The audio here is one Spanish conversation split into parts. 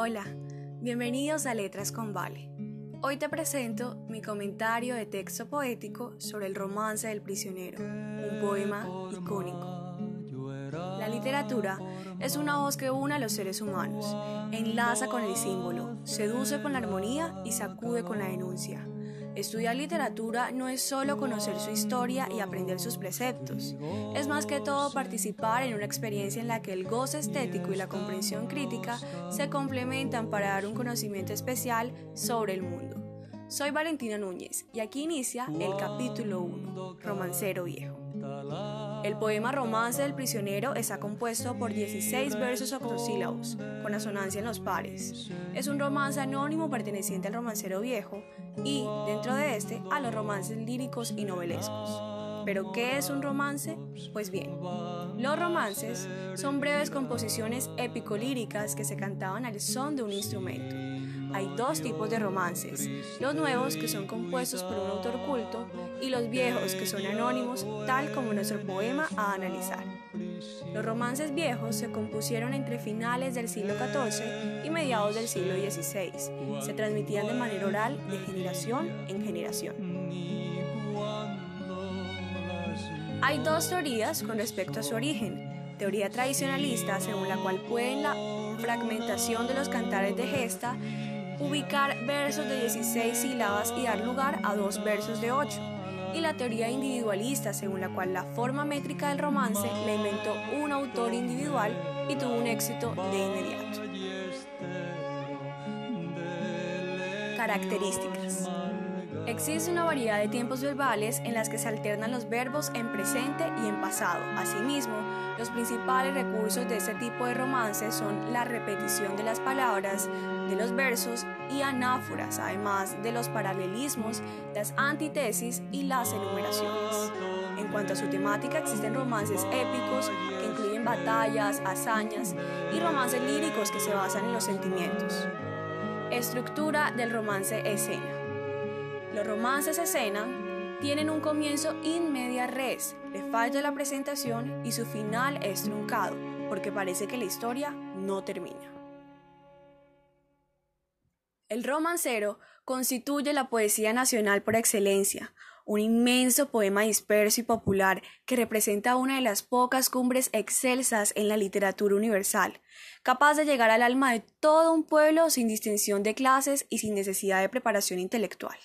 Hola, bienvenidos a Letras con Vale. Hoy te presento mi comentario de texto poético sobre el romance del prisionero, un poema icónico. La literatura es una voz que une a los seres humanos, enlaza con el símbolo, seduce con la armonía y sacude con la denuncia. Estudiar literatura no es solo conocer su historia y aprender sus preceptos, es más que todo participar en una experiencia en la que el goce estético y la comprensión crítica se complementan para dar un conocimiento especial sobre el mundo. Soy Valentina Núñez y aquí inicia el capítulo 1, Romancero Viejo. El poema Romance del prisionero está compuesto por 16 versos octosílabos, con asonancia en los pares. Es un romance anónimo perteneciente al romancero viejo y, dentro de este, a los romances líricos y novelescos. ¿Pero qué es un romance? Pues bien, los romances son breves composiciones épico-líricas que se cantaban al son de un instrumento. Hay dos tipos de romances, los nuevos que son compuestos por un autor culto y los viejos que son anónimos, tal como nuestro poema a analizar. Los romances viejos se compusieron entre finales del siglo XIV y mediados del siglo XVI. Se transmitían de manera oral de generación en generación. Hay dos teorías con respecto a su origen. Teoría tradicionalista, según la cual pueden la fragmentación de los cantares de gesta ubicar versos de 16 sílabas y dar lugar a dos versos de 8, y la teoría individualista según la cual la forma métrica del romance la inventó un autor individual y tuvo un éxito de inmediato. Características. Existe una variedad de tiempos verbales en las que se alternan los verbos en presente y en pasado. Asimismo, los principales recursos de este tipo de romances son la repetición de las palabras, de los versos y anáforas, además de los paralelismos, las antítesis y las enumeraciones. En cuanto a su temática, existen romances épicos que incluyen batallas, hazañas y romances líricos que se basan en los sentimientos. Estructura del romance escena. Los romances escena tienen un comienzo in media res, le falla la presentación y su final es truncado, porque parece que la historia no termina. El romancero constituye la poesía nacional por excelencia, un inmenso poema disperso y popular que representa una de las pocas cumbres excelsas en la literatura universal, capaz de llegar al alma de todo un pueblo sin distinción de clases y sin necesidad de preparación intelectual.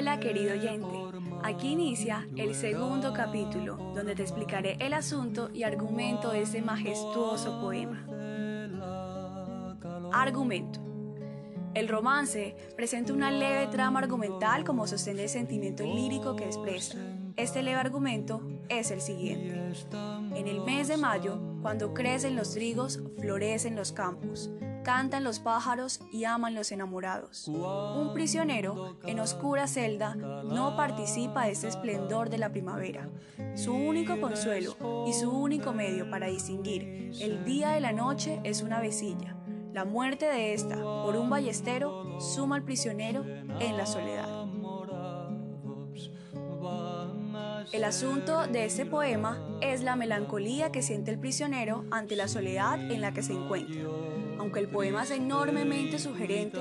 Hola querido oyente, aquí inicia el segundo capítulo donde te explicaré el asunto y argumento de este majestuoso poema. Argumento. El romance presenta una leve trama argumental como sostén del sentimiento lírico que expresa. Este leve argumento es el siguiente. En el mes de mayo, cuando crecen los trigos, florecen los campos cantan los pájaros y aman los enamorados. Un prisionero en oscura celda no participa de ese esplendor de la primavera. Su único consuelo y su único medio para distinguir el día de la noche es una vecilla. La muerte de esta por un ballestero suma al prisionero en la soledad. El asunto de este poema es la melancolía que siente el prisionero ante la soledad en la que se encuentra. Aunque el poema es enormemente sugerente,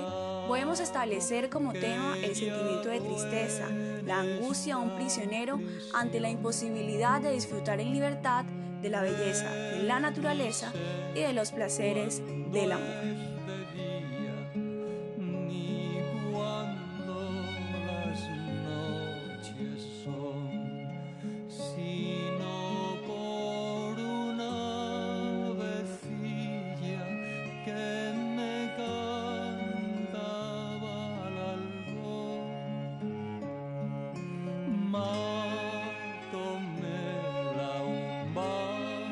podemos establecer como tema el sentimiento de tristeza, la angustia de un prisionero ante la imposibilidad de disfrutar en libertad de la belleza de la naturaleza y de los placeres del amor.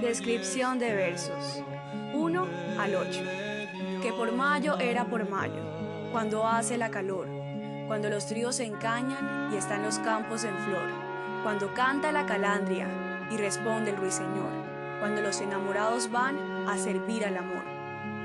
Descripción de versos 1 al 8. Que por mayo era por mayo, cuando hace la calor, cuando los tríos se encañan y están los campos en flor, cuando canta la calandria, y responde el ruiseñor, cuando los enamorados van a servir al amor.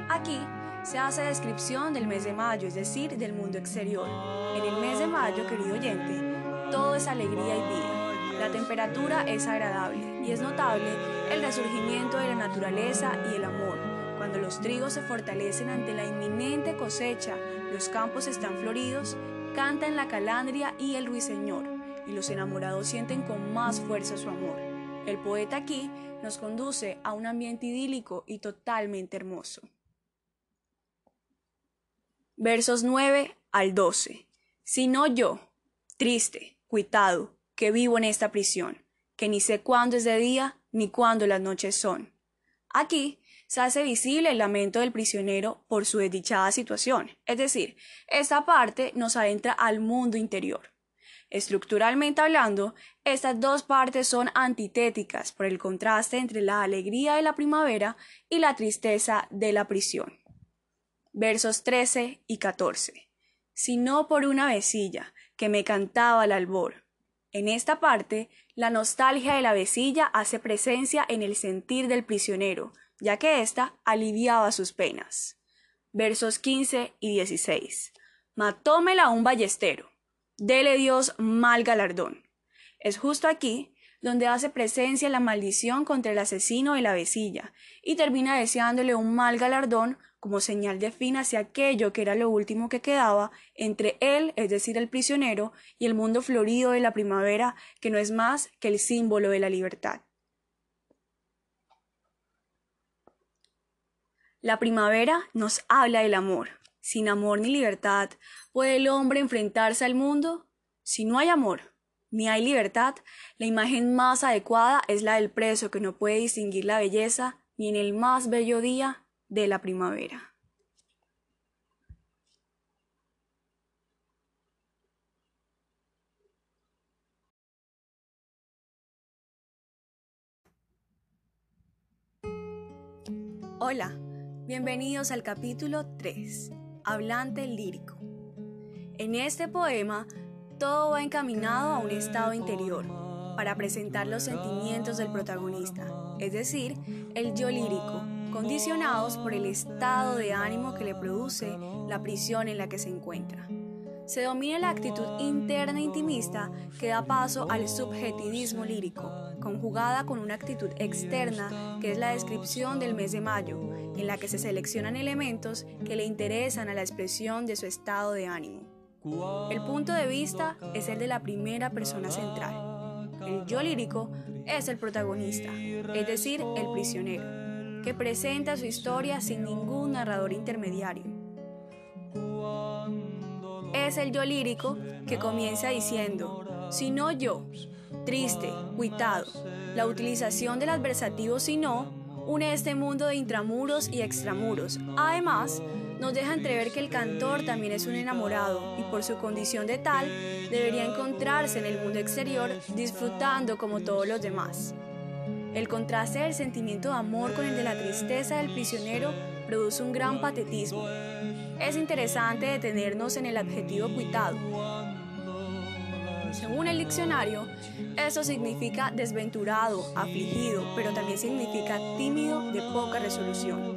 Aquí se hace descripción del mes de mayo, es decir, del mundo exterior. En el mes de mayo, querido oyente, todo es alegría y vida. La temperatura es agradable y es notable el resurgimiento de la naturaleza y el amor. Cuando los trigos se fortalecen ante la inminente cosecha, los campos están floridos, cantan la calandria y el ruiseñor, y los enamorados sienten con más fuerza su amor. El poeta aquí nos conduce a un ambiente idílico y totalmente hermoso. Versos 9 al 12. Si no yo, triste, cuitado, que vivo en esta prisión, que ni sé cuándo es de día ni cuándo las noches son. Aquí se hace visible el lamento del prisionero por su desdichada situación, es decir, esta parte nos adentra al mundo interior. Estructuralmente hablando, estas dos partes son antitéticas por el contraste entre la alegría de la primavera y la tristeza de la prisión. Versos 13 y 14. Si no por una vecilla que me cantaba al albor. En esta parte, la nostalgia de la vecilla hace presencia en el sentir del prisionero, ya que ésta aliviaba sus penas. Versos 15 y 16. Matómela un ballestero. Dele Dios mal galardón. Es justo aquí donde hace presencia la maldición contra el asesino de la vecilla, y termina deseándole un mal galardón como señal de fin hacia aquello que era lo último que quedaba entre él, es decir, el prisionero, y el mundo florido de la primavera, que no es más que el símbolo de la libertad. La primavera nos habla del amor. Sin amor ni libertad, ¿puede el hombre enfrentarse al mundo? Si no hay amor, ni hay libertad, la imagen más adecuada es la del preso que no puede distinguir la belleza ni en el más bello día de la primavera. Hola, bienvenidos al capítulo 3, Hablante lírico. En este poema, todo va encaminado a un estado interior, para presentar los sentimientos del protagonista, es decir, el yo lírico, condicionados por el estado de ánimo que le produce la prisión en la que se encuentra. Se domina la actitud interna intimista que da paso al subjetivismo lírico, conjugada con una actitud externa que es la descripción del mes de mayo, en la que se seleccionan elementos que le interesan a la expresión de su estado de ánimo. El punto de vista es el de la primera persona central. El yo lírico es el protagonista, es decir, el prisionero que presenta su historia sin ningún narrador intermediario. Es el yo lírico que comienza diciendo, si no yo, triste, cuitado, la utilización del adversativo si no, une este mundo de intramuros y extramuros. Además, nos deja entrever que el cantor también es un enamorado y por su condición de tal debería encontrarse en el mundo exterior disfrutando como todos los demás. El contraste del sentimiento de amor con el de la tristeza del prisionero produce un gran patetismo. Es interesante detenernos en el adjetivo cuitado. Según el diccionario, eso significa desventurado, afligido, pero también significa tímido de poca resolución.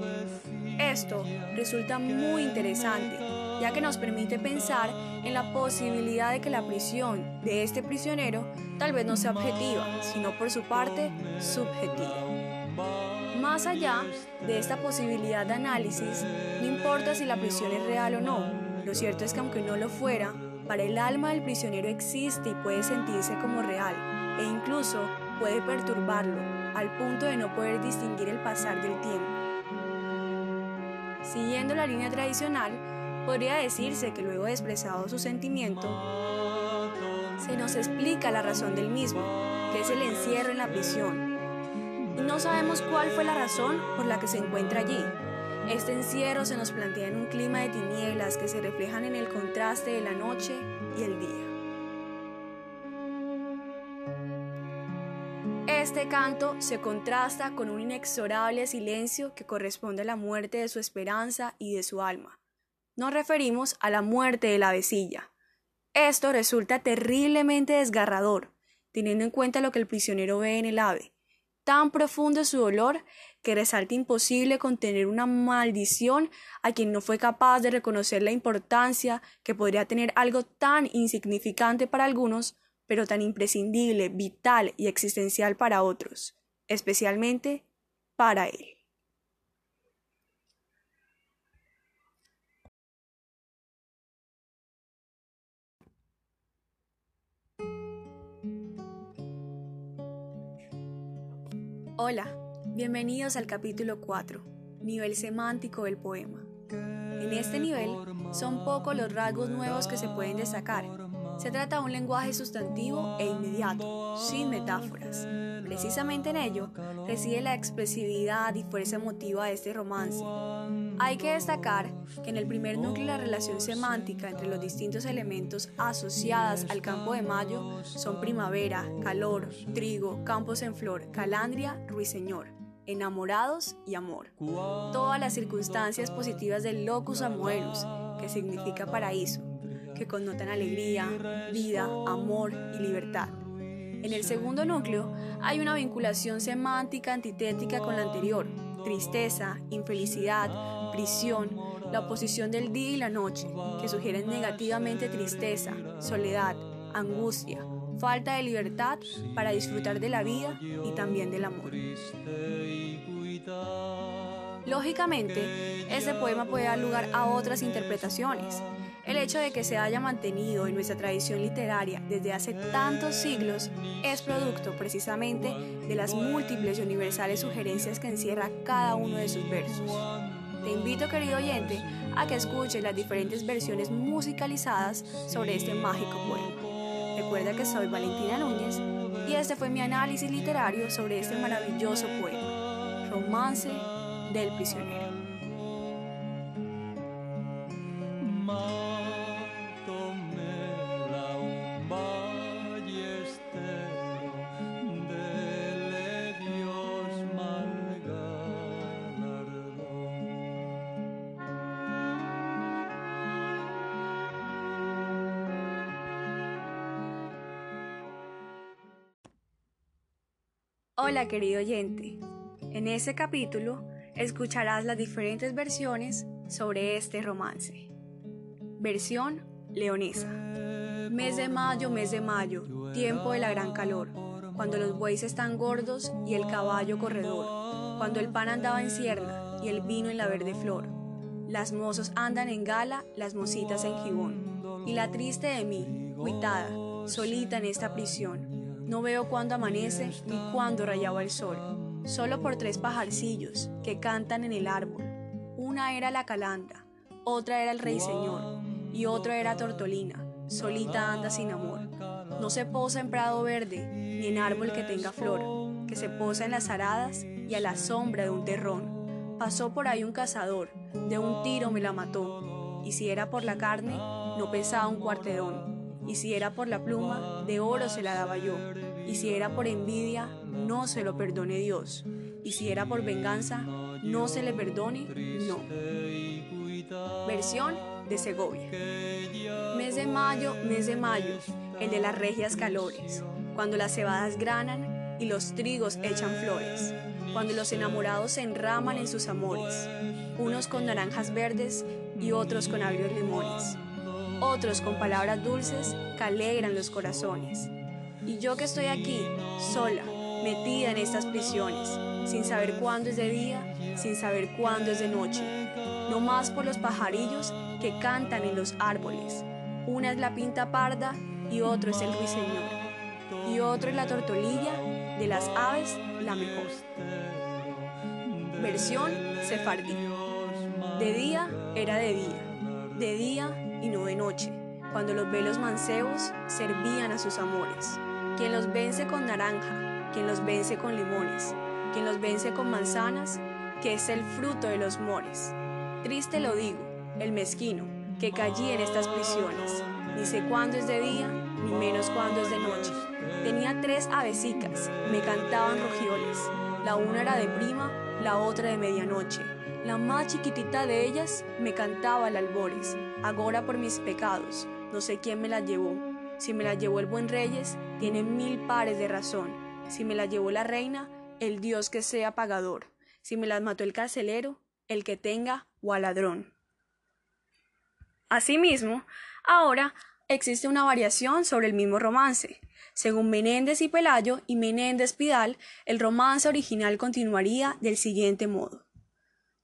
Esto resulta muy interesante, ya que nos permite pensar en la posibilidad de que la prisión de este prisionero tal vez no sea objetiva, sino por su parte subjetiva. Más allá de esta posibilidad de análisis, no importa si la prisión es real o no, lo cierto es que aunque no lo fuera, para el alma del prisionero existe y puede sentirse como real, e incluso puede perturbarlo, al punto de no poder distinguir el pasar del tiempo. Siguiendo la línea tradicional, podría decirse que luego de expresado su sentimiento, se nos explica la razón del mismo, que es el encierro en la prisión. Y no sabemos cuál fue la razón por la que se encuentra allí. Este encierro se nos plantea en un clima de tinieblas que se reflejan en el contraste de la noche y el día. Este canto se contrasta con un inexorable silencio que corresponde a la muerte de su esperanza y de su alma. Nos referimos a la muerte de la vecilla, esto resulta terriblemente desgarrador, teniendo en cuenta lo que el prisionero ve en el ave, tan profundo su dolor que resalta imposible contener una maldición a quien no fue capaz de reconocer la importancia que podría tener algo tan insignificante para algunos, pero tan imprescindible, vital y existencial para otros, especialmente para él. Hola, bienvenidos al capítulo 4, nivel semántico del poema. En este nivel son pocos los rasgos nuevos que se pueden destacar. Se trata de un lenguaje sustantivo e inmediato, sin metáforas. Precisamente en ello reside la expresividad y fuerza emotiva de este romance. Hay que destacar que en el primer núcleo la relación semántica entre los distintos elementos asociadas al campo de mayo son primavera, calor, trigo, campos en flor, calandria, ruiseñor, enamorados y amor. Todas las circunstancias positivas del locus amoenus, que significa paraíso, que connotan alegría, vida, amor y libertad. En el segundo núcleo hay una vinculación semántica antitética con la anterior, tristeza, infelicidad, la oposición del día y la noche, que sugieren negativamente tristeza, soledad, angustia, falta de libertad para disfrutar de la vida y también del amor. Lógicamente, este poema puede dar lugar a otras interpretaciones, el hecho de que se haya mantenido en nuestra tradición literaria desde hace tantos siglos es producto precisamente de las múltiples y universales sugerencias que encierra cada uno de sus versos. Te invito, querido oyente, a que escuches las diferentes versiones musicalizadas sobre este mágico poema. Recuerda que soy Valentina Núñez y este fue mi análisis literario sobre este maravilloso poema, Romance del Prisionero. Hola querido oyente, en este capítulo escucharás las diferentes versiones sobre este romance. Versión leonesa. Mes de mayo, mes de mayo, tiempo de la gran calor, cuando los bueyes están gordos y el caballo corredor, cuando el pan andaba en cierna y el vino en la verde flor. Las mozos andan en gala, las mositas en gibón, y la triste de mí, cuitada, solita en esta prisión, no veo cuándo amanece ni cuándo rayaba el sol, solo por tres pajarcillos que cantan en el árbol. Una era la calandra, otra era el rey señor y otra era Tortolina, solita anda sin amor. No se posa en prado verde ni en árbol que tenga flor, que se posa en las aradas y a la sombra de un terrón. Pasó por ahí un cazador, de un tiro me la mató, y si era por la carne, no pesaba un cuartedón y si era por la pluma, de oro se la daba yo, y si era por envidia, no se lo perdone Dios, y si era por venganza, no se le perdone, no. Versión de Segovia. Mes de mayo, mes de mayo, el de las regias calores, cuando las cebadas granan y los trigos echan flores, cuando los enamorados se enraman en sus amores, unos con naranjas verdes y otros con agrios limones otros con palabras dulces que alegran los corazones. Y yo que estoy aquí, sola, metida en estas prisiones, sin saber cuándo es de día, sin saber cuándo es de noche, no más por los pajarillos que cantan en los árboles. Una es la pinta parda y otro es el ruiseñor, y otro es la tortolilla, de las aves la mejor. Versión sefardí. De día era de día, de día y no de noche, cuando los velos mancebos servían a sus amores. Quien los vence con naranja, quien los vence con limones, quien los vence con manzanas, que es el fruto de los mores. Triste lo digo, el mezquino, que callí en estas prisiones. Ni sé cuándo es de día, ni menos cuándo es de noche. Tenía tres avesicas, me cantaban rojioles. La una era de prima, la otra de medianoche. La más chiquitita de ellas me cantaba al albores, agora por mis pecados, no sé quién me la llevó. Si me la llevó el buen Reyes, tiene mil pares de razón. Si me la llevó la reina, el Dios que sea pagador, si me las mató el carcelero, el que tenga o al ladrón. Asimismo, ahora existe una variación sobre el mismo romance. Según Menéndez y Pelayo y Menéndez Pidal, el romance original continuaría del siguiente modo.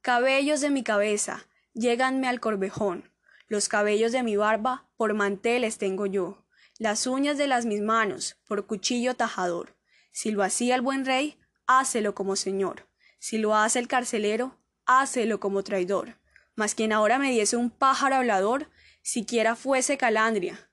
Cabellos de mi cabeza, lléganme al corvejón, los cabellos de mi barba por manteles tengo yo, las uñas de las mis manos por cuchillo tajador. Si lo hacía el buen rey, hácelo como señor. Si lo hace el carcelero, hácelo como traidor. Mas quien ahora me diese un pájaro hablador, siquiera fuese calandria,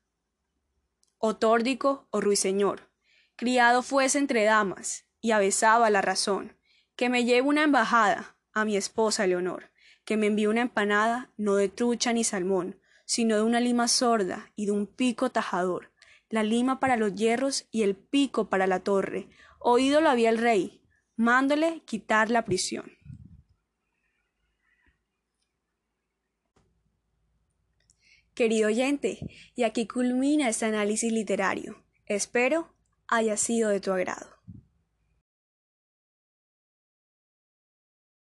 o tórdico o ruiseñor, criado fuese entre damas, y avesaba la razón, que me lleve una embajada a mi esposa Leonor, que me envíe una empanada no de trucha ni salmón, sino de una lima sorda y de un pico tajador, la lima para los hierros y el pico para la torre. Oído lo había el rey, mándole quitar la prisión. Querido oyente, y aquí culmina este análisis literario. Espero haya sido de tu agrado.